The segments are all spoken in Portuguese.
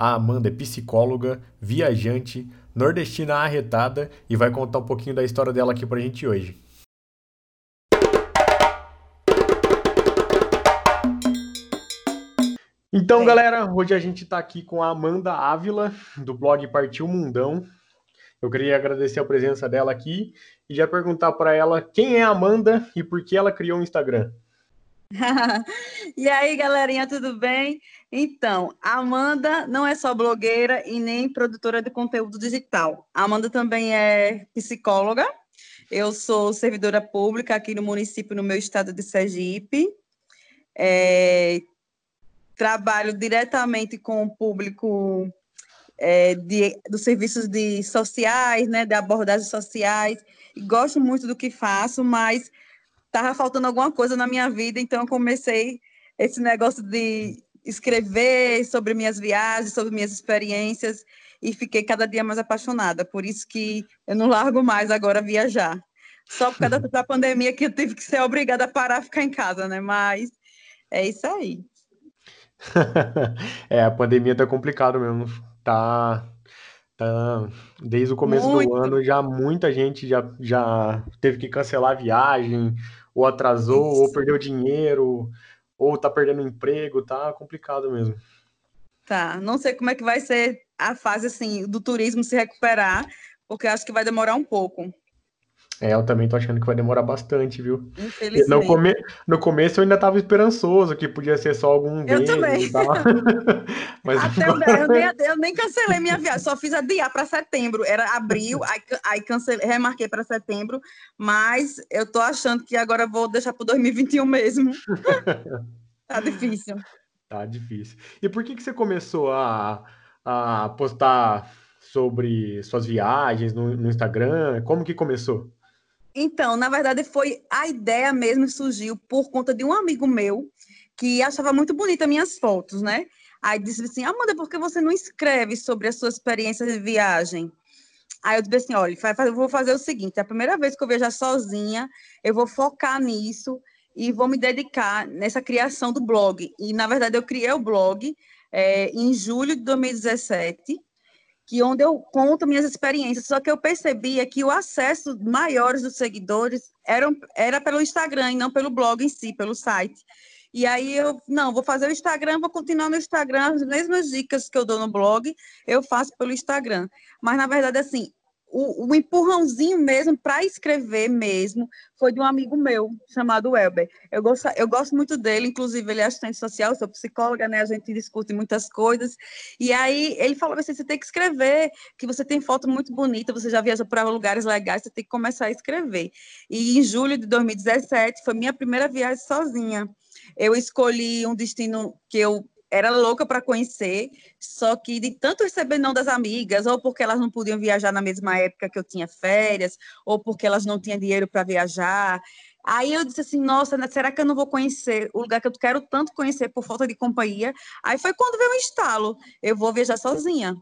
A Amanda é psicóloga, viajante, nordestina arretada e vai contar um pouquinho da história dela aqui pra gente hoje. Então, galera, hoje a gente está aqui com a Amanda Ávila, do blog Partiu Mundão. Eu queria agradecer a presença dela aqui e já perguntar para ela quem é a Amanda e por que ela criou um Instagram. e aí, galerinha, tudo bem? Então, a Amanda não é só blogueira e nem produtora de conteúdo digital. A Amanda também é psicóloga. Eu sou servidora pública aqui no município, no meu estado de Sergipe. É, trabalho diretamente com o público é, de, dos serviços de sociais, né, de abordagens sociais. Gosto muito do que faço, mas estava faltando alguma coisa na minha vida, então eu comecei esse negócio de escrever sobre minhas viagens, sobre minhas experiências, e fiquei cada dia mais apaixonada. Por isso que eu não largo mais agora viajar. Só por causa da pandemia que eu tive que ser obrigada a parar ficar em casa, né? Mas é isso aí. é, a pandemia tá complicado mesmo. Tá, tá desde o começo Muito. do ano já muita gente já, já teve que cancelar a viagem, ou atrasou, Isso. ou perdeu dinheiro, ou tá perdendo emprego, tá complicado mesmo. Tá, não sei como é que vai ser a fase assim do turismo se recuperar, porque acho que vai demorar um pouco. É, eu também tô achando que vai demorar bastante, viu? Infelizmente. No, come... no começo eu ainda tava esperançoso que podia ser só algum Eu também. Mas Até agora... eu, nem, eu nem cancelei minha viagem, só fiz adiar para setembro. Era abril, aí, aí cancelei, remarquei para setembro, mas eu tô achando que agora vou deixar para 2021 mesmo. tá difícil. Tá difícil. E por que, que você começou a, a postar sobre suas viagens no, no Instagram? Como que começou? Então, na verdade, foi a ideia mesmo surgiu por conta de um amigo meu que achava muito bonita minhas fotos, né? Aí disse assim: Amanda, por que você não escreve sobre a sua experiência de viagem? Aí eu disse assim: olha, eu vou fazer o seguinte: é a primeira vez que eu viajar sozinha, eu vou focar nisso e vou me dedicar nessa criação do blog. E, na verdade, eu criei o blog é, em julho de 2017 que onde eu conto minhas experiências, só que eu percebia que o acesso maiores dos seguidores era, era pelo Instagram e não pelo blog em si, pelo site. E aí eu, não, vou fazer o Instagram, vou continuar no Instagram, as mesmas dicas que eu dou no blog, eu faço pelo Instagram. Mas, na verdade, assim, o, o empurrãozinho mesmo para escrever mesmo foi de um amigo meu chamado Elber. Eu gosto, eu gosto muito dele, inclusive ele é assistente social, sou psicóloga, né? A gente discute muitas coisas. E aí ele falou assim: você tem que escrever, que você tem foto muito bonita, você já viajou para lugares legais, você tem que começar a escrever. E em julho de 2017 foi minha primeira viagem sozinha. Eu escolhi um destino que eu era louca para conhecer, só que de tanto receber não das amigas, ou porque elas não podiam viajar na mesma época que eu tinha férias, ou porque elas não tinham dinheiro para viajar. Aí eu disse assim, nossa, né, será que eu não vou conhecer o lugar que eu quero tanto conhecer por falta de companhia? Aí foi quando veio o estalo, eu vou viajar sozinha.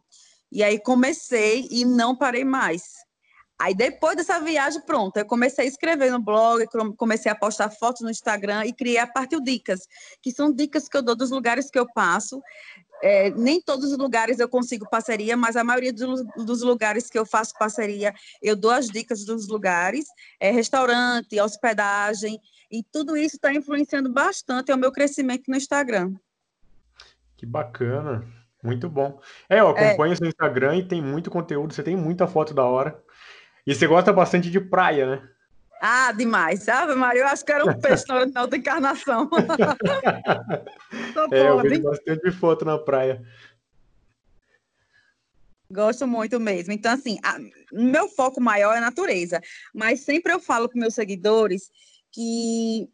E aí comecei e não parei mais. Aí depois dessa viagem, pronto, eu comecei a escrever no blog, comecei a postar fotos no Instagram e criei a Partiu Dicas, que são dicas que eu dou dos lugares que eu passo. É, nem todos os lugares eu consigo parceria, mas a maioria dos, dos, lugares que eu faço parceria, eu dou as dicas dos lugares, é, restaurante, hospedagem, e tudo isso está influenciando bastante o meu crescimento no Instagram. Que bacana, muito bom. É, eu é. acompanho é. seu Instagram e tem muito conteúdo, você tem muita foto da hora. E você gosta bastante de praia, né? Ah, demais, sabe, Maria? Eu acho que era um peixe na outra encarnação. é, eu vejo bastante foto na praia. Gosto muito mesmo. Então, assim, a, meu foco maior é a natureza. Mas sempre eu falo para meus seguidores que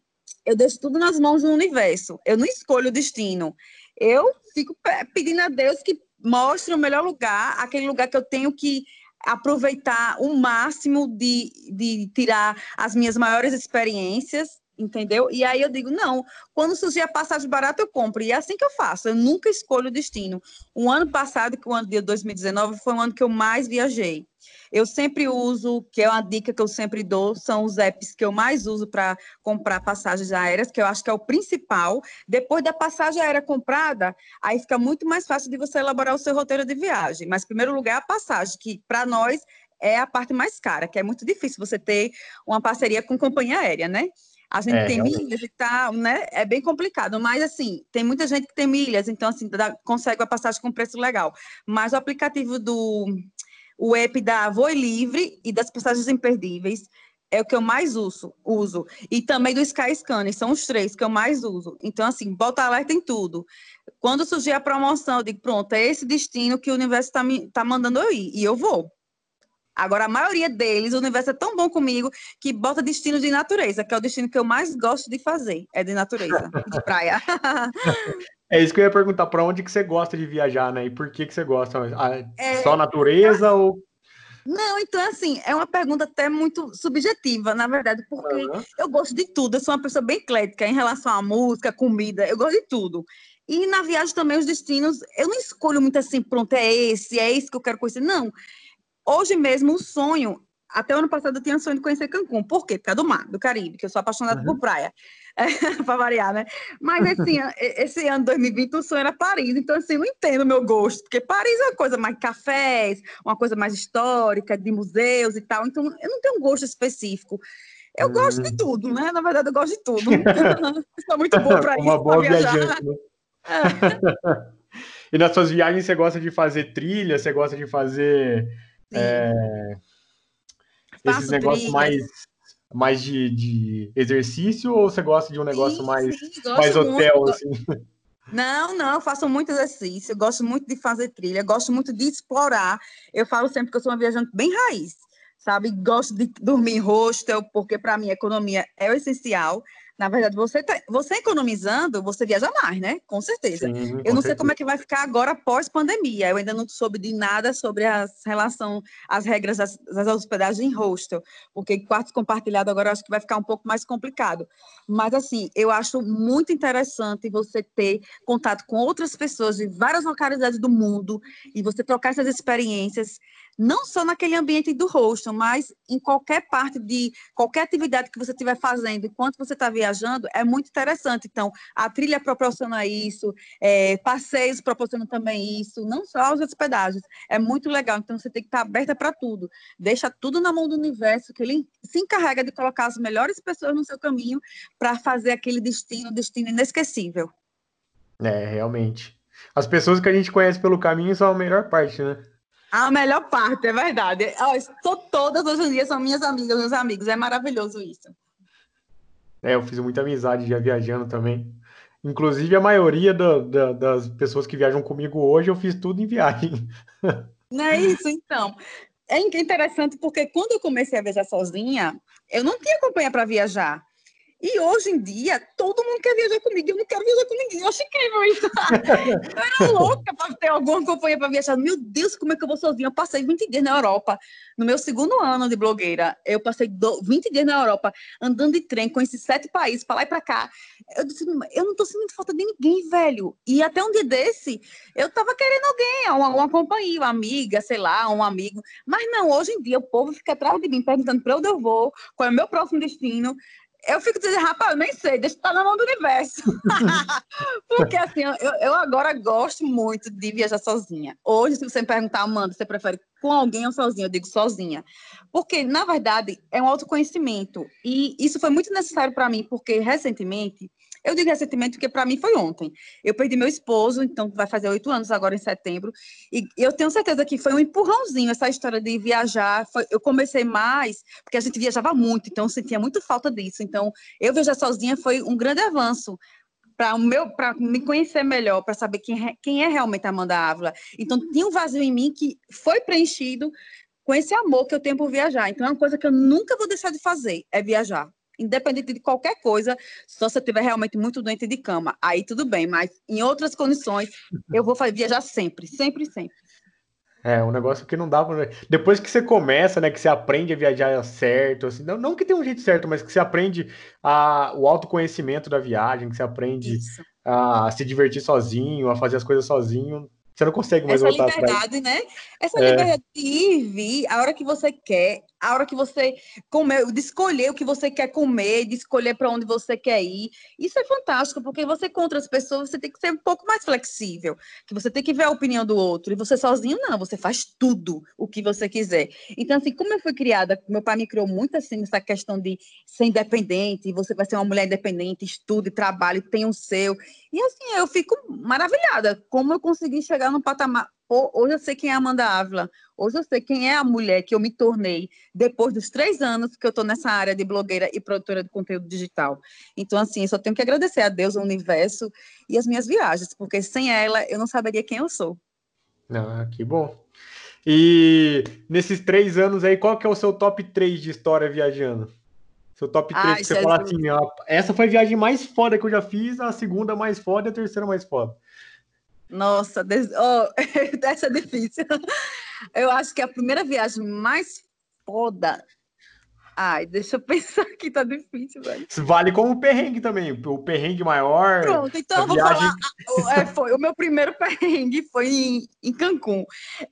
eu deixo tudo nas mãos do universo. Eu não escolho o destino. Eu fico pedindo a Deus que mostre o melhor lugar, aquele lugar que eu tenho que aproveitar o máximo de, de tirar as minhas maiores experiências entendeu? E aí eu digo, não, quando surgir a passagem barata, eu compro. E é assim que eu faço, eu nunca escolho o destino. O ano passado, que o ano de 2019, foi o ano que eu mais viajei. Eu sempre uso, que é uma dica que eu sempre dou, são os apps que eu mais uso para comprar passagens aéreas, que eu acho que é o principal. Depois da passagem aérea comprada, aí fica muito mais fácil de você elaborar o seu roteiro de viagem. Mas, em primeiro lugar, a passagem, que para nós é a parte mais cara, que é muito difícil você ter uma parceria com companhia aérea, né? A gente é, tem realmente. milhas e tal, né? É bem complicado, mas assim, tem muita gente que tem milhas, então assim, dá, consegue a passagem com preço legal. Mas o aplicativo do o app da Voe Livre e das passagens imperdíveis é o que eu mais uso, uso. E também do Skyscanner, são os três que eu mais uso. Então, assim, bota alerta em tudo. Quando surgir a promoção, eu digo, pronto, é esse destino que o universo está tá mandando eu ir, e eu vou. Agora, a maioria deles, o universo é tão bom comigo que bota destino de natureza, que é o destino que eu mais gosto de fazer, é de natureza, de praia. É isso que eu ia perguntar, para onde que você gosta de viajar, né? E por que que você gosta? Ah, é... Só natureza ou... Não, então, assim, é uma pergunta até muito subjetiva, na verdade, porque uhum. eu gosto de tudo, eu sou uma pessoa bem eclética em relação à música, comida, eu gosto de tudo. E na viagem também, os destinos, eu não escolho muito assim, pronto, é esse, é esse que eu quero conhecer, não. Hoje mesmo, o sonho, até o ano passado eu tinha sonho de conhecer Cancún. Por quê? Por causa do mar, do Caribe, que eu sou apaixonada uhum. por praia. É, para variar, né? Mas esse, ano, esse ano 2020 o sonho era Paris, então assim, eu não entendo o meu gosto, porque Paris é uma coisa mais cafés, uma coisa mais histórica, de museus e tal, então eu não tenho um gosto específico. Eu uhum. gosto de hum. tudo, né? Na verdade, eu gosto de tudo. Sou muito boa para isso, para viajar. Viajante, né? é. E nas suas viagens você gosta de fazer trilha, você gosta de fazer é, esses negócios mais, mais de, de, exercício ou você gosta de um negócio sim, mais, sim, mais hotel, muito. assim? Não, não, eu faço muito exercício, gosto muito de fazer trilha, gosto muito de explorar. Eu falo sempre que eu sou uma viajante bem raiz, sabe? Gosto de dormir em hostel, porque para mim a economia é o essencial. Na verdade, você, tá, você economizando, você viaja mais, né? Com certeza. Sim, eu não sei como é que vai ficar agora pós-pandemia. Eu ainda não soube de nada sobre a relação, as regras das, das hospedagens em hostel, porque quartos compartilhados agora eu acho que vai ficar um pouco mais complicado. Mas, assim, eu acho muito interessante você ter contato com outras pessoas de várias localidades do mundo e você trocar essas experiências não só naquele ambiente do hostel, mas em qualquer parte de qualquer atividade que você estiver fazendo enquanto você está viajando, é muito interessante. Então, a trilha proporciona isso, é, passeios proporcionam também isso, não só os hospedagens. É muito legal. Então, você tem que estar aberta para tudo. Deixa tudo na mão do universo, que ele se encarrega de colocar as melhores pessoas no seu caminho para fazer aquele destino, destino inesquecível. É, realmente. As pessoas que a gente conhece pelo caminho são a melhor parte, né? A melhor parte, é verdade. Todas hoje em dia são minhas amigas, meus amigos. É maravilhoso isso. É, eu fiz muita amizade já viajando também. Inclusive, a maioria do, do, das pessoas que viajam comigo hoje, eu fiz tudo em viagem. Não é isso, então. É interessante porque quando eu comecei a viajar sozinha, eu não tinha companhia para viajar. E hoje em dia, todo mundo quer viajar comigo. Eu não quero viajar com ninguém. Eu acho incrível isso. eu era louca para ter alguma companhia para viajar. Meu Deus, como é que eu vou sozinha? Eu passei 20 dias na Europa. No meu segundo ano de blogueira, eu passei 20 dias na Europa, andando de trem, com esses sete países, para lá e para cá. Eu disse, eu não estou sentindo falta de ninguém, velho. E até um dia desse, eu estava querendo alguém, uma, uma companhia, uma amiga, sei lá, um amigo. Mas não, hoje em dia, o povo fica atrás de mim, perguntando para onde eu vou, qual é o meu próximo destino eu fico dizendo, rapaz, eu nem sei, deixa estar na mão do universo. Porque assim, eu, eu, agora gosto muito de viajar sozinha. Hoje, se você me perguntar, Amanda, você prefere com alguém ou sozinha? Eu digo sozinha. Porque, na verdade, é um autoconhecimento. E isso foi muito necessário para mim, porque recentemente eu digo recentemente porque para mim foi ontem. Eu perdi meu esposo, então vai fazer oito anos agora em setembro, e eu tenho certeza que foi um empurrãozinho essa história de viajar. Foi, eu comecei mais porque a gente viajava muito, então eu sentia muito falta disso. Então eu viajar sozinha foi um grande avanço para o meu para me conhecer melhor, para saber quem, é, quem é realmente a Amanda Ávila. Então tinha um vazio em mim que foi preenchido com esse amor que eu tenho por viajar. Então é uma coisa que eu nunca vou deixar de fazer, é viajar independente de qualquer coisa, só se eu estiver realmente muito doente de cama, aí tudo bem, mas em outras condições eu vou viajar sempre, sempre, sempre. É, um negócio que não dá pra... Depois que você começa, né, que você aprende a viajar certo, assim, não, não que tem um jeito certo, mas que você aprende a, o autoconhecimento da viagem, que você aprende Isso. a se divertir sozinho, a fazer as coisas sozinho, você não consegue mais Essa voltar liberdade, atrás. né? Essa é. liberdade de ir e vir, a hora que você quer, a hora que você comer, de escolher o que você quer comer, de escolher para onde você quer ir. Isso é fantástico, porque você contra as pessoas, você tem que ser um pouco mais flexível, que você tem que ver a opinião do outro. E você sozinho, não, você faz tudo o que você quiser. Então, assim, como eu fui criada, meu pai me criou muito assim, nessa questão de ser independente, você vai ser uma mulher independente, estude, trabalhe, tem o seu. E assim, eu fico maravilhada como eu consegui chegar no patamar Hoje eu sei quem é a Amanda Ávila. Hoje eu sei quem é a mulher que eu me tornei depois dos três anos que eu estou nessa área de blogueira e produtora de conteúdo digital. Então, assim, eu só tenho que agradecer a Deus, ao universo e as minhas viagens, porque sem ela eu não saberia quem eu sou. Ah, que bom. E nesses três anos aí, qual que é o seu top 3 de história viajando? Seu top 3 Ai, que você fala assim, ó, essa foi a viagem mais foda que eu já fiz, a segunda mais foda e a terceira mais foda. Nossa, des... oh, essa é difícil. Eu acho que a primeira viagem mais foda. Ai, deixa eu pensar aqui, tá difícil, velho. Vale como perrengue também, o perrengue maior. Pronto, então eu vou viagem... falar. É, foi, o meu primeiro perrengue foi em, em Cancún.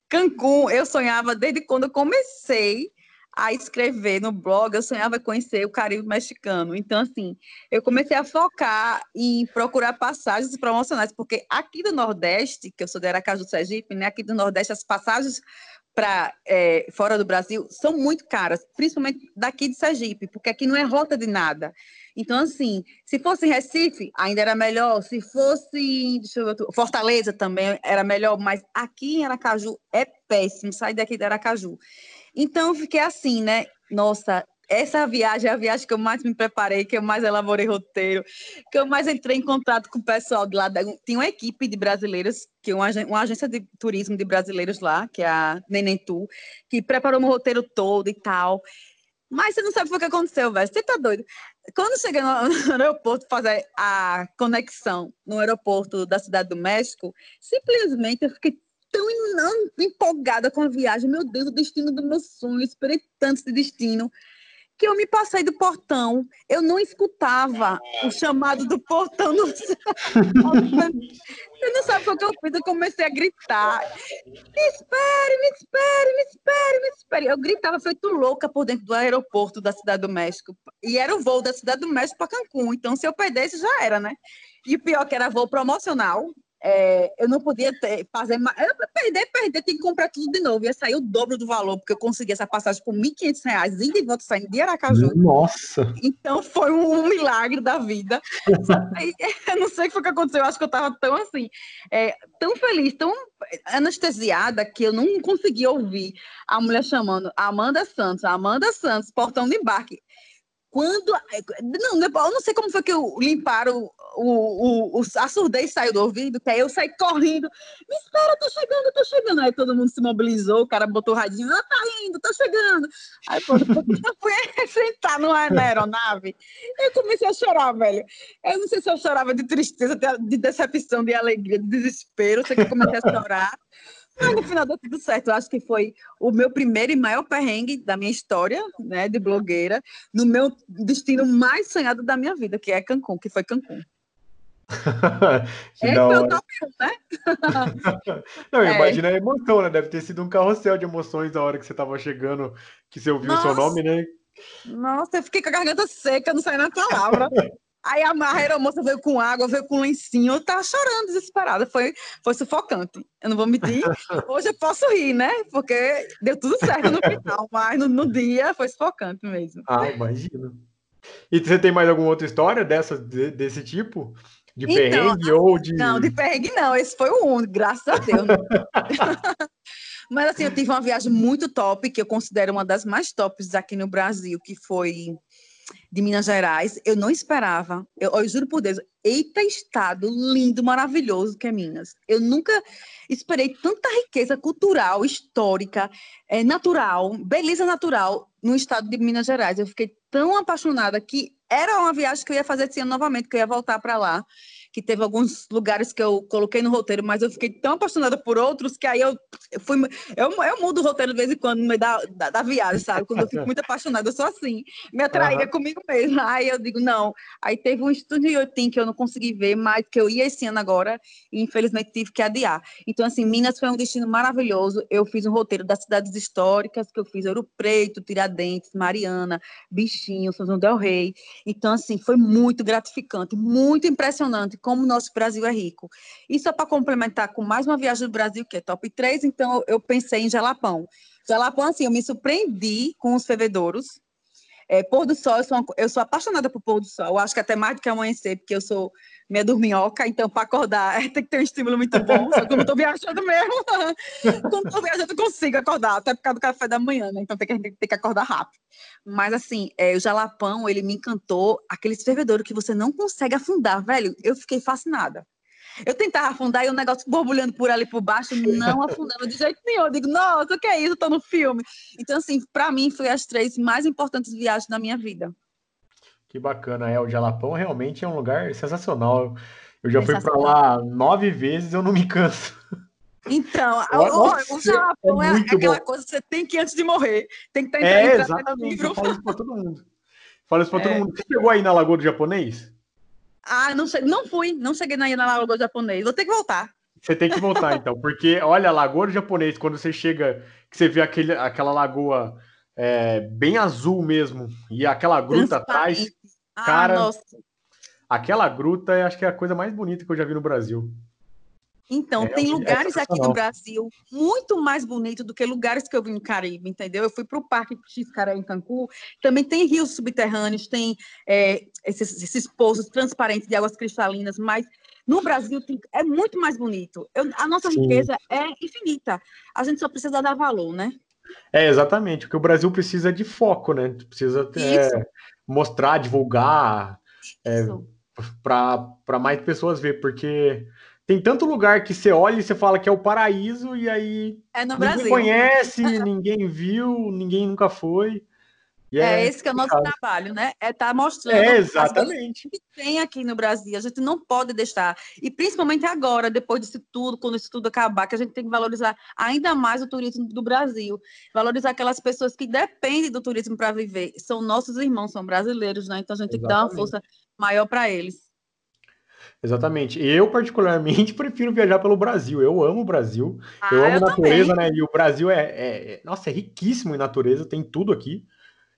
Cancún, eu sonhava desde quando eu comecei a escrever no blog, eu sonhava conhecer o Caribe mexicano. Então, assim, eu comecei a focar em procurar passagens promocionais, porque aqui do Nordeste, que eu sou de Aracaju, Sergipe, né? Aqui do Nordeste, as passagens para é, fora do Brasil são muito caras, principalmente daqui de Sergipe, porque aqui não é rota de nada. Então, assim, se fosse Recife, ainda era melhor. Se fosse Fortaleza também era melhor, mas aqui em Aracaju é péssimo sair daqui de Aracaju. Então, eu fiquei assim, né? Nossa, essa viagem é a viagem que eu mais me preparei, que eu mais elaborei roteiro, que eu mais entrei em contato com o pessoal de lá. Tinha uma equipe de brasileiros, que é uma, uma agência de turismo de brasileiros lá, que é a Nenentu, que preparou meu roteiro todo e tal. Mas você não sabe o que aconteceu, velho. Você tá doido. Quando cheguei no, no aeroporto fazer a conexão no aeroporto da Cidade do México, simplesmente eu fiquei tão empolgada com a viagem. Meu Deus, o destino do meu sonho. Esperei tanto esse destino que eu me passei do portão. Eu não escutava o chamado do portão. No... Você não sabe o que eu fiz. Eu comecei a gritar. Me espere, me espere, me espere, me espere. Eu gritava feito louca por dentro do aeroporto da Cidade do México. E era o voo da Cidade do México para Cancún. Então, se eu perdesse, já era, né? E o pior que era voo promocional é, eu não podia ter, fazer mais. Perder, perder, tem que comprar tudo de novo. Ia sair o dobro do valor, porque eu consegui essa passagem por R$ 1.500, indo e volta saindo de Aracaju. Nossa! Então foi um, milagre da vida. eu não sei o que foi que aconteceu, eu acho que eu estava tão assim, é, tão feliz, tão anestesiada, que eu não conseguia ouvir a mulher chamando Amanda Santos, Amanda Santos, portão de embarque. Quando. Não, eu não sei como foi que limparam o, o, o, a surdez saiu do ouvido, que aí eu saí correndo. Me espera, tô chegando, tô chegando. Aí todo mundo se mobilizou, o cara botou o radinho, ah, tá indo, tô chegando. Aí pô, eu fui sentar numa aeronave. Eu comecei a chorar, velho. Eu não sei se eu chorava de tristeza, de decepção, de alegria, de desespero. Eu sei que eu comecei a chorar. Mas no final deu tudo certo. Eu acho que foi o meu primeiro e maior perrengue da minha história, né, de blogueira, no meu destino mais sonhado da minha vida, que é Cancún, que foi Cancún. Esse foi o top 1, né? Não, é. imagina a emoção, né? Deve ter sido um carrossel de emoções a hora que você estava chegando, que você ouviu o seu nome, né? Nossa, eu fiquei com a garganta seca, não saiu na palavra. Aí a aeromoça veio com água, veio com lencinho, eu tava chorando desesperada, foi, foi sufocante. Eu não vou mentir, hoje eu posso rir, né? Porque deu tudo certo no final, mas no, no dia foi sufocante mesmo. Ah, imagino. E você tem mais alguma outra história dessa, de, desse tipo? De então, perrengue ou de. Não, de perrengue não, esse foi o único, graças a Deus. Mas assim, eu tive uma viagem muito top, que eu considero uma das mais tops aqui no Brasil, que foi de Minas Gerais. Eu não esperava. Eu, eu, juro por Deus, eita estado lindo, maravilhoso que é Minas. Eu nunca esperei tanta riqueza cultural, histórica, é, natural, beleza natural no estado de Minas Gerais. Eu fiquei tão apaixonada que era uma viagem que eu ia fazer esse ano novamente, que eu ia voltar para lá que teve alguns lugares que eu coloquei no roteiro, mas eu fiquei tão apaixonada por outros que aí eu, eu fui. Eu, eu mudo o roteiro de vez em quando no meio da, da, da viagem, sabe? Quando eu fico muito apaixonada, eu sou assim, me atraía uhum. comigo mesmo. Aí eu digo, não. Aí teve um estúdio Yotin que eu não consegui ver, mas que eu ia esse ano agora, e infelizmente tive que adiar. Então, assim, Minas foi um destino maravilhoso. Eu fiz um roteiro das cidades históricas, que eu fiz Ouro Preto, Tiradentes, Mariana, Bichinho, São João Del Rei. Então, assim, foi muito gratificante, muito impressionante como o nosso Brasil é rico. E só para complementar com mais uma viagem do Brasil, que é top 3, então eu pensei em Jalapão. Jalapão, assim, eu me surpreendi com os fervedouros. É, pôr do sol, eu sou, uma, eu sou apaixonada por pôr do sol. Eu acho que até mais do que amanhecer, porque eu sou meia dorminhoca, então para acordar tem que ter um estímulo muito bom. Só que eu não estou viajando mesmo. Quando estou viajando, eu consigo acordar, até por causa do café da manhã, né? Então tem que, tem que acordar rápido. Mas assim, é, o jalapão, ele me encantou. Aquele fervedouro que você não consegue afundar, velho. Eu fiquei fascinada. Eu tentava afundar e o negócio borbulhando por ali por baixo, não afundando de jeito nenhum. Eu digo, nossa, o que é isso? Estou no filme. Então, assim, para mim, foi as três mais importantes viagens da minha vida. Que bacana, é. O Jalapão realmente é um lugar sensacional. Eu já fui para lá nove vezes, eu não me canso. Então, Nossa, o, Jalapão é, é aquela bom. coisa que você tem que antes de morrer. Tem que estar É, exatamente. Eu falo isso para todo mundo. Falo isso para é. todo mundo. Você chegou aí na Lagoa do Japonês? Ah, não, sei, não fui, não cheguei na, na Lagoa Japonês. Vou ter que voltar. Você tem que voltar, então, porque olha, a Lagoa do Japonês, quando você chega, que você vê aquele, aquela lagoa é, bem azul mesmo, e aquela gruta atrás, ah, cara, nossa. aquela gruta acho que é a coisa mais bonita que eu já vi no Brasil. Então, é, tem lugares aqui no Brasil muito mais bonitos do que lugares que eu vi no Caribe, entendeu? Eu fui para o Parque Xcaré em Cancún, também tem rios subterrâneos, tem é, esses, esses poços transparentes de águas cristalinas, mas no Brasil tem, é muito mais bonito. Eu, a nossa Sim. riqueza é infinita. A gente só precisa dar valor, né? É, exatamente. Porque o Brasil precisa de foco, né? Precisa é, mostrar, divulgar, é, para mais pessoas ver, porque tem tanto lugar que você olha e você fala que é o paraíso, e aí é no ninguém Brasil. conhece, ninguém viu, ninguém nunca foi. É, é, esse que é o nosso trabalho, né? É estar tá mostrando é, exatamente. que tem aqui no Brasil. A gente não pode deixar. E principalmente agora, depois disso tudo, quando isso tudo acabar, que a gente tem que valorizar ainda mais o turismo do Brasil. Valorizar aquelas pessoas que dependem do turismo para viver. São nossos irmãos, são brasileiros, né? Então a gente exatamente. tem que dar uma força maior para eles. Exatamente. Eu, particularmente, prefiro viajar pelo Brasil. Eu amo o Brasil. Ah, eu amo eu natureza, também. né? E o Brasil é, é, Nossa, é riquíssimo em natureza, tem tudo aqui.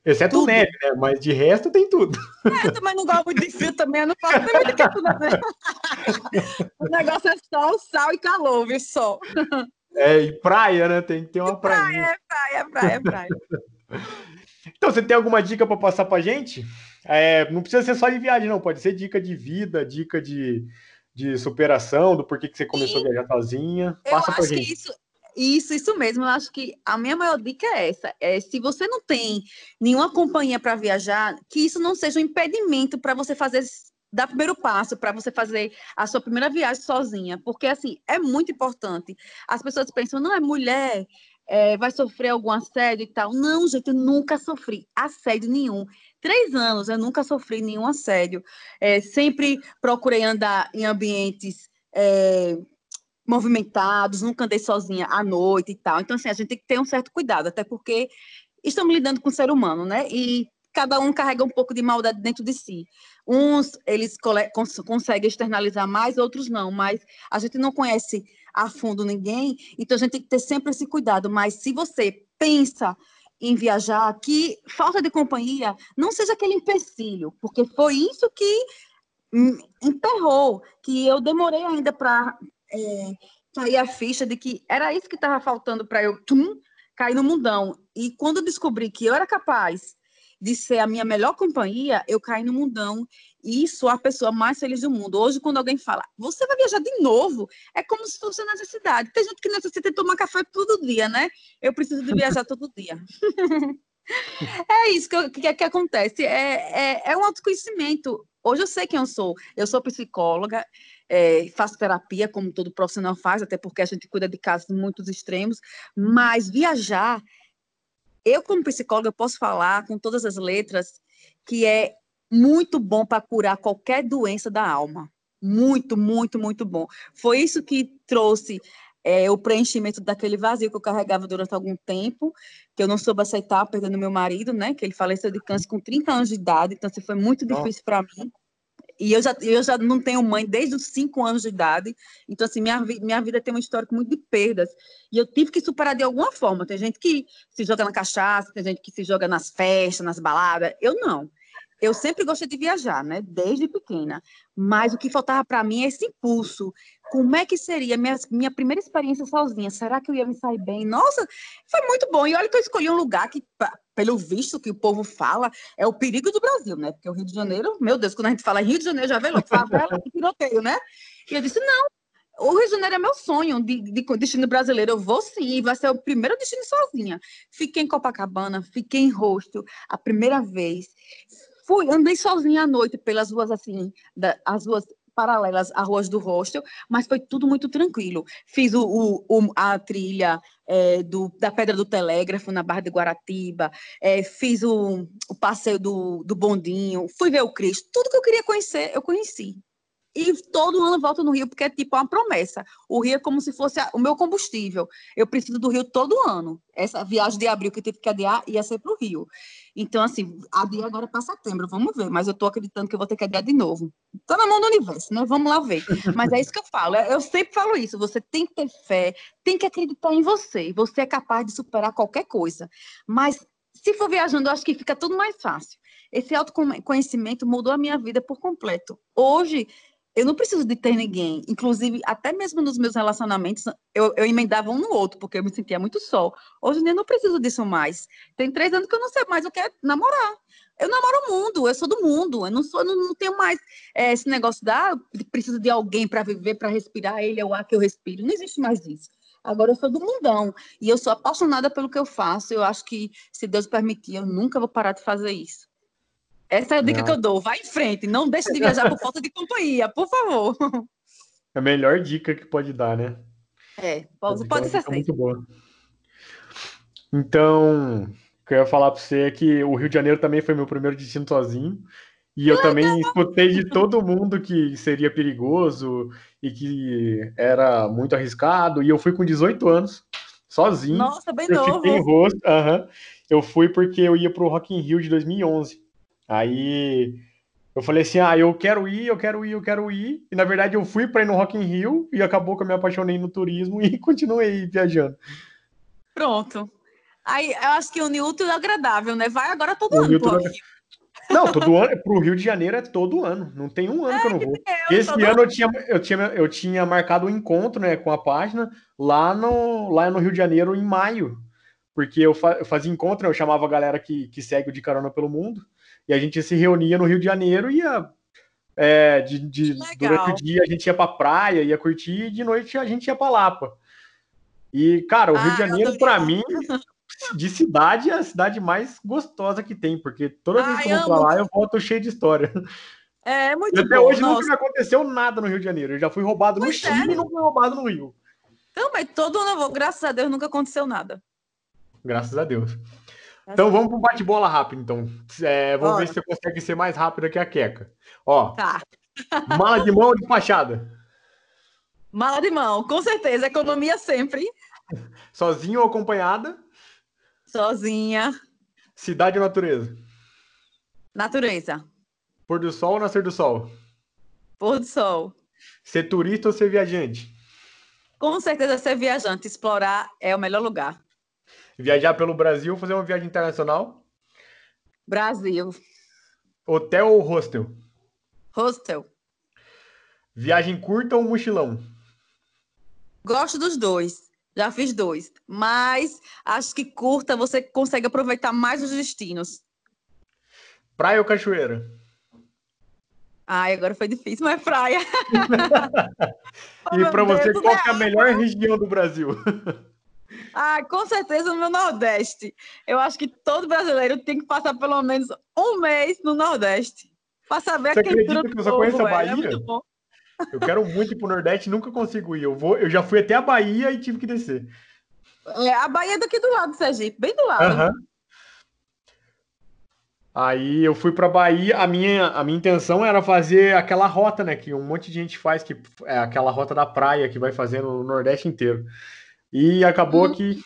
Exceto tudo. neve, né? Mas de resto tem tudo. É, eu também não gosto muito de frio também, eu não gosto muito de tudo. Né? o negócio é sol, sal e calor, viu? Só. É, e praia, né? Tem que ter uma praia. Praia, praia, praia, praia. então, você tem alguma dica para passar pra gente? É, não precisa ser só de viagem, não. Pode ser dica de vida, dica de, de superação, do porquê que você começou a viajar sozinha. Passa eu pra gente. isso, isso, isso mesmo. Eu acho que a minha maior dica é essa. É, se você não tem nenhuma companhia para viajar, que isso não seja um impedimento para você fazer dar primeiro passo para você fazer a sua primeira viagem sozinha, porque assim é muito importante. As pessoas pensam, não é mulher, é, vai sofrer algum assédio e tal. Não, gente, eu nunca sofri assédio nenhum três anos eu nunca sofri nenhum assédio. É, sempre procurei andar em ambientes é, movimentados, nunca andei sozinha à noite e tal. Então, assim, a gente tem que ter um certo cuidado, até porque estamos lidando com o ser humano, né? E cada um carrega um pouco de maldade dentro de si. Uns, eles cons conseguem externalizar mais, outros não, mas a gente não conhece a fundo ninguém, então a gente tem que ter sempre esse cuidado. Mas se você pensa em viajar, que falta de companhia não seja aquele empecilho, porque foi isso que enterrou, que eu demorei ainda para é, cair a ficha de que era isso que estava faltando para eu tum, cair no mundão. E quando descobri que eu era capaz de ser a minha melhor companhia, eu caí no mundão e sou a pessoa mais feliz do mundo. Hoje, quando alguém fala, você vai viajar de novo, é como se fosse necessidade. Tem gente que necessita tomar café todo dia, né? Eu preciso de viajar todo dia. é isso que, que, que acontece. É, é, é, um autoconhecimento. Hoje eu sei quem eu sou. Eu sou psicóloga, é, faço terapia, como todo profissional faz, até porque a gente cuida de casos muito extremos, mas viajar eu, como psicóloga, posso falar com todas as letras que é muito bom para curar qualquer doença da alma. Muito, muito, muito bom. Foi isso que trouxe é, o preenchimento daquele vazio que eu carregava durante algum tempo, que eu não soube aceitar, perdendo meu marido, né? Que ele faleceu de câncer com 30 anos de idade, então assim, foi muito difícil para mim. E eu já, eu já não tenho mãe desde os 5 anos de idade, então assim, minha, minha vida tem um histórico muito de perdas, e eu tive que superar de alguma forma. Tem gente que se joga na cachaça, tem gente que se joga nas festas, nas baladas, eu não. Eu sempre gostei de viajar, né? Desde pequena. Mas o que faltava para mim é esse impulso. Como é que seria minha, minha primeira experiência sozinha? Será que eu ia me sair bem? Nossa, foi muito bom. E olha que eu escolhi um lugar que, pelo visto que o povo fala, é o perigo do Brasil, né? Porque o Rio de Janeiro, meu Deus, quando a gente fala Rio de Janeiro, já vê logo favela e tiroteio, né? E eu disse, não, o Rio de Janeiro é meu sonho de, de, destino brasileiro. Eu vou sim, vai ser o primeiro destino sozinha. Fiquei em Copacabana, fiquei em Rosto a primeira vez. Fui, andei sozinha à noite pelas ruas assim, da, as ruas paralelas às ruas do hostel, mas foi tudo muito tranquilo. Fiz o, o, o a trilha é, do, da Pedra do Telégrafo na Barra de Guaratiba, é, fiz o, o passeio do, do bondinho, fui ver o Cristo, tudo que eu queria conhecer, eu conheci. E todo ano volto no Rio, porque é tipo uma promessa. O Rio é como se fosse o meu combustível. Eu preciso do Rio todo ano. Essa viagem de abril que eu tive que adiar ia ser para o Rio. Então, assim, adia agora para setembro, vamos ver. Mas eu estou acreditando que eu vou ter que adiar de novo. Está na mão do universo, né? Vamos lá ver. Mas é isso que eu falo. Eu sempre falo isso. Você tem que ter fé, tem que acreditar em você. Você é capaz de superar qualquer coisa. Mas se for viajando, eu acho que fica tudo mais fácil. Esse autoconhecimento mudou a minha vida por completo. Hoje, eu não preciso de ter ninguém. Inclusive, até mesmo nos meus relacionamentos, eu, eu emendava um no outro, porque eu me sentia muito só. Hoje em dia, eu não preciso disso mais. Tem três anos que eu não sei mais o que é namorar. Eu namoro o mundo, eu sou do mundo. Eu não, sou, não, não tenho mais é, esse negócio da preciso de alguém para viver, para respirar. Ele é o ar que eu respiro. Não existe mais isso. Agora eu sou do mundão e eu sou apaixonada pelo que eu faço. Eu acho que, se Deus permitir, eu nunca vou parar de fazer isso. Essa é a dica não. que eu dou. Vai em frente, não deixe de viajar por falta de companhia, por favor. É a melhor dica que pode dar, né? É, pode, pode ser Muito boa. Então, o que eu ia falar para você é que o Rio de Janeiro também foi meu primeiro destino sozinho. E eu também escutei de todo mundo que seria perigoso e que era muito arriscado. E eu fui com 18 anos, sozinho. Nossa, bem eu novo. Fiquei em rosto. Uhum. Eu fui porque eu ia para o Rock in Rio de 2011. Aí eu falei assim: ah, eu quero ir, eu quero ir, eu quero ir. E na verdade eu fui para ir no Rock in Rio e acabou que eu me apaixonei no turismo e continuei viajando. Pronto. Aí eu acho que o útil é agradável, né? Vai agora todo ano pro Rio. Não, todo ano, pro Rio de Janeiro é todo ano. Não tem um ano é, que eu não vou. Esse ano eu tinha, eu, tinha, eu tinha marcado um encontro né, com a página lá no, lá no Rio de Janeiro em maio. Porque eu, fa, eu fazia encontro, eu chamava a galera que, que segue o De Carona pelo Mundo e a gente se reunia no Rio de Janeiro e ia. É, de, de durante o dia a gente ia pra praia, ia curtir, e de noite a gente ia pra Lapa. E, cara, o ah, Rio de Janeiro, para mim, de cidade, é a cidade mais gostosa que tem, porque toda vez que eu vou pra lá, eu volto cheio de história. É, muito e até bom, hoje nossa. nunca me aconteceu nada no Rio de Janeiro. Eu já fui roubado no Chile e não fui roubado no Rio. Não, mas todo ano graças a Deus, nunca aconteceu nada. Graças a Deus. Então vamos para um bate-bola rápido, então. É, vamos ver se você consegue ser mais rápido que a Queca. Ó, tá. mala de mão ou de fachada? Mala de mão, com certeza. Economia sempre. Sozinho ou acompanhada? Sozinha. Cidade ou natureza? Natureza. Pôr do sol ou nascer do sol? Pôr do sol. Ser turista ou ser viajante? Com certeza ser viajante. Explorar é o melhor lugar. Viajar pelo Brasil, fazer uma viagem internacional? Brasil. Hotel ou hostel? Hostel. Viagem curta ou mochilão? Gosto dos dois. Já fiz dois. Mas acho que curta você consegue aproveitar mais os destinos. Praia ou cachoeira? Ai, agora foi difícil, mas praia. e para você, qual é a melhor região do Brasil? Ah, com certeza no Nordeste. Eu acho que todo brasileiro tem que passar pelo menos um mês no Nordeste. Para saber Você a quentura do que eu só conheço a Bahia? É eu quero muito ir pro Nordeste, nunca consigo ir. Eu, vou, eu já fui até a Bahia e tive que descer. É, a Bahia é daqui do lado do Sergipe, bem do lado. Aí eu fui para Bahia, a minha, a minha intenção era fazer aquela rota, né, que um monte de gente faz, que é aquela rota da praia que vai fazendo no Nordeste inteiro. E acabou hum, que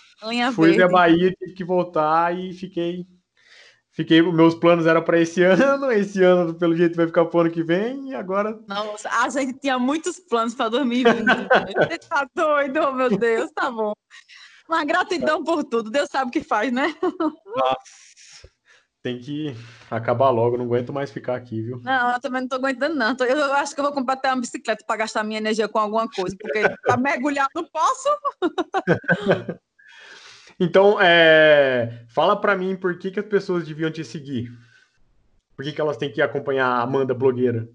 fui ver a Bahia, tive que voltar e fiquei Fiquei, meus planos eram para esse ano, esse ano, pelo jeito, vai ficar pro ano que vem, e agora. Nossa, a gente tinha muitos planos para 2020. Você tá doido, meu Deus, tá bom. Uma gratidão por tudo, Deus sabe o que faz, né? Nossa, tem que acabar logo, não aguento mais ficar aqui, viu? Não, eu também não tô aguentando, não. Eu acho que eu vou comprar até uma bicicleta para gastar minha energia com alguma coisa, porque para mergulhar não posso. Então, é, fala para mim por que, que as pessoas deviam te seguir. Por que, que elas têm que acompanhar a Amanda blogueira?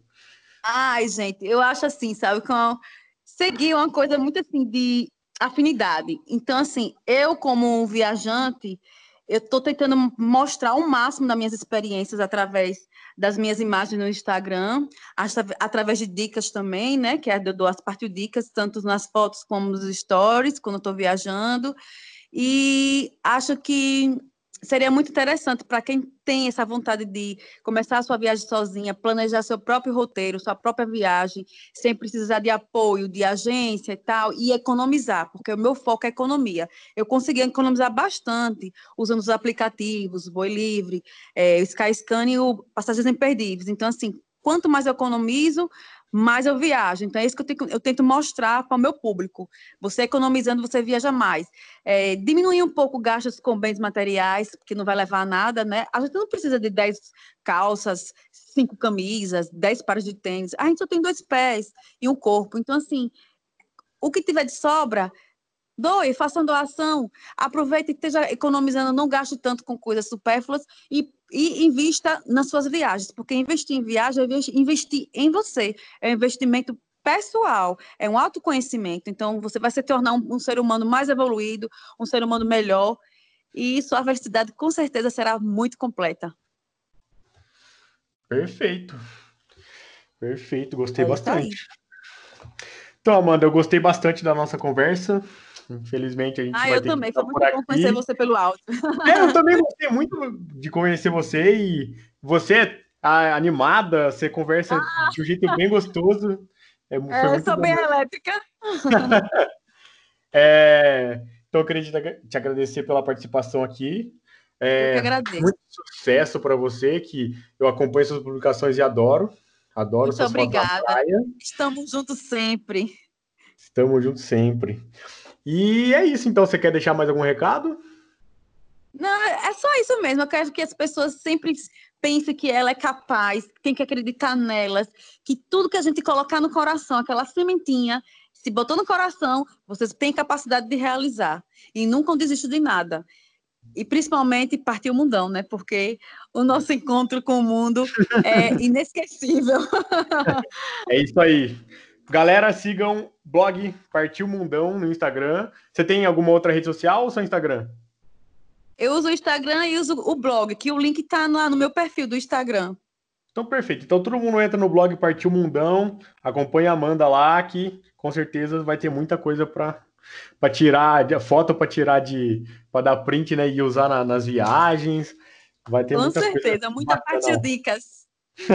Ai, gente, eu acho assim, sabe? Com... Seguir é uma coisa muito assim de afinidade. Então, assim, eu como viajante, eu estou tentando mostrar o máximo das minhas experiências através das minhas imagens no Instagram, através de dicas também, né? Que é, eu dou as partes dicas, tanto nas fotos como nos stories, quando estou viajando. E acho que seria muito interessante para quem tem essa vontade de começar a sua viagem sozinha, planejar seu próprio roteiro, sua própria viagem, sem precisar de apoio de agência e tal, e economizar, porque o meu foco é economia. Eu consegui economizar bastante usando os aplicativos, Boi Livre, é, o Skyscan e o Passagens Imperdíveis. Então, assim, quanto mais eu economizo, mais eu viajo. Então, é isso que eu, tenho, eu tento mostrar para o meu público. Você economizando, você viaja mais. É, diminuir um pouco gastos com bens materiais, que não vai levar a nada, né? A gente não precisa de 10 calças, cinco camisas, 10 pares de tênis. A gente só tem dois pés e um corpo. Então, assim, o que tiver de sobra, Doe, façam doação, aproveite e esteja economizando, não gaste tanto com coisas supérfluas e, e invista nas suas viagens, porque investir em viagem é investir em você, é um investimento pessoal, é um autoconhecimento, então você vai se tornar um, um ser humano mais evoluído, um ser humano melhor, e sua felicidade com certeza será muito completa. Perfeito. Perfeito, gostei é bastante. Então, Amanda, eu gostei bastante da nossa conversa. Infelizmente a gente ah, vai eu ter também. Foi muito bom conhecer você pelo áudio. É, eu também gostei muito de conhecer você e você é animada, você conversa ah. de um jeito bem gostoso. É, é eu sou bom. bem elétrica. é, então eu queria te agradecer pela participação aqui. É, eu que agradeço. Muito sucesso para você, que eu acompanho suas publicações e adoro. Adoro Muito obrigada. Estamos juntos sempre. Estamos juntos sempre. E é isso, então. Você quer deixar mais algum recado? Não, é só isso mesmo. Eu quero que as pessoas sempre pensem que ela é capaz, tem que acreditar nelas, que tudo que a gente colocar no coração, aquela sementinha, se botou no coração, vocês têm capacidade de realizar. E nunca desistam de nada. E principalmente partir o mundão, né? Porque o nosso encontro com o mundo é inesquecível. É isso aí. Galera, sigam blog Partiu Mundão no Instagram. Você tem alguma outra rede social ou só Instagram? Eu uso o Instagram e uso o blog, que o link tá no, no meu perfil do Instagram. Então, perfeito. Então, todo mundo entra no blog Partiu Mundão, acompanha a Amanda lá, que com certeza vai ter muita coisa para para tirar, foto para tirar de para dar print, né, e usar na, nas viagens. Vai ter com muita certeza, muita parte de dicas.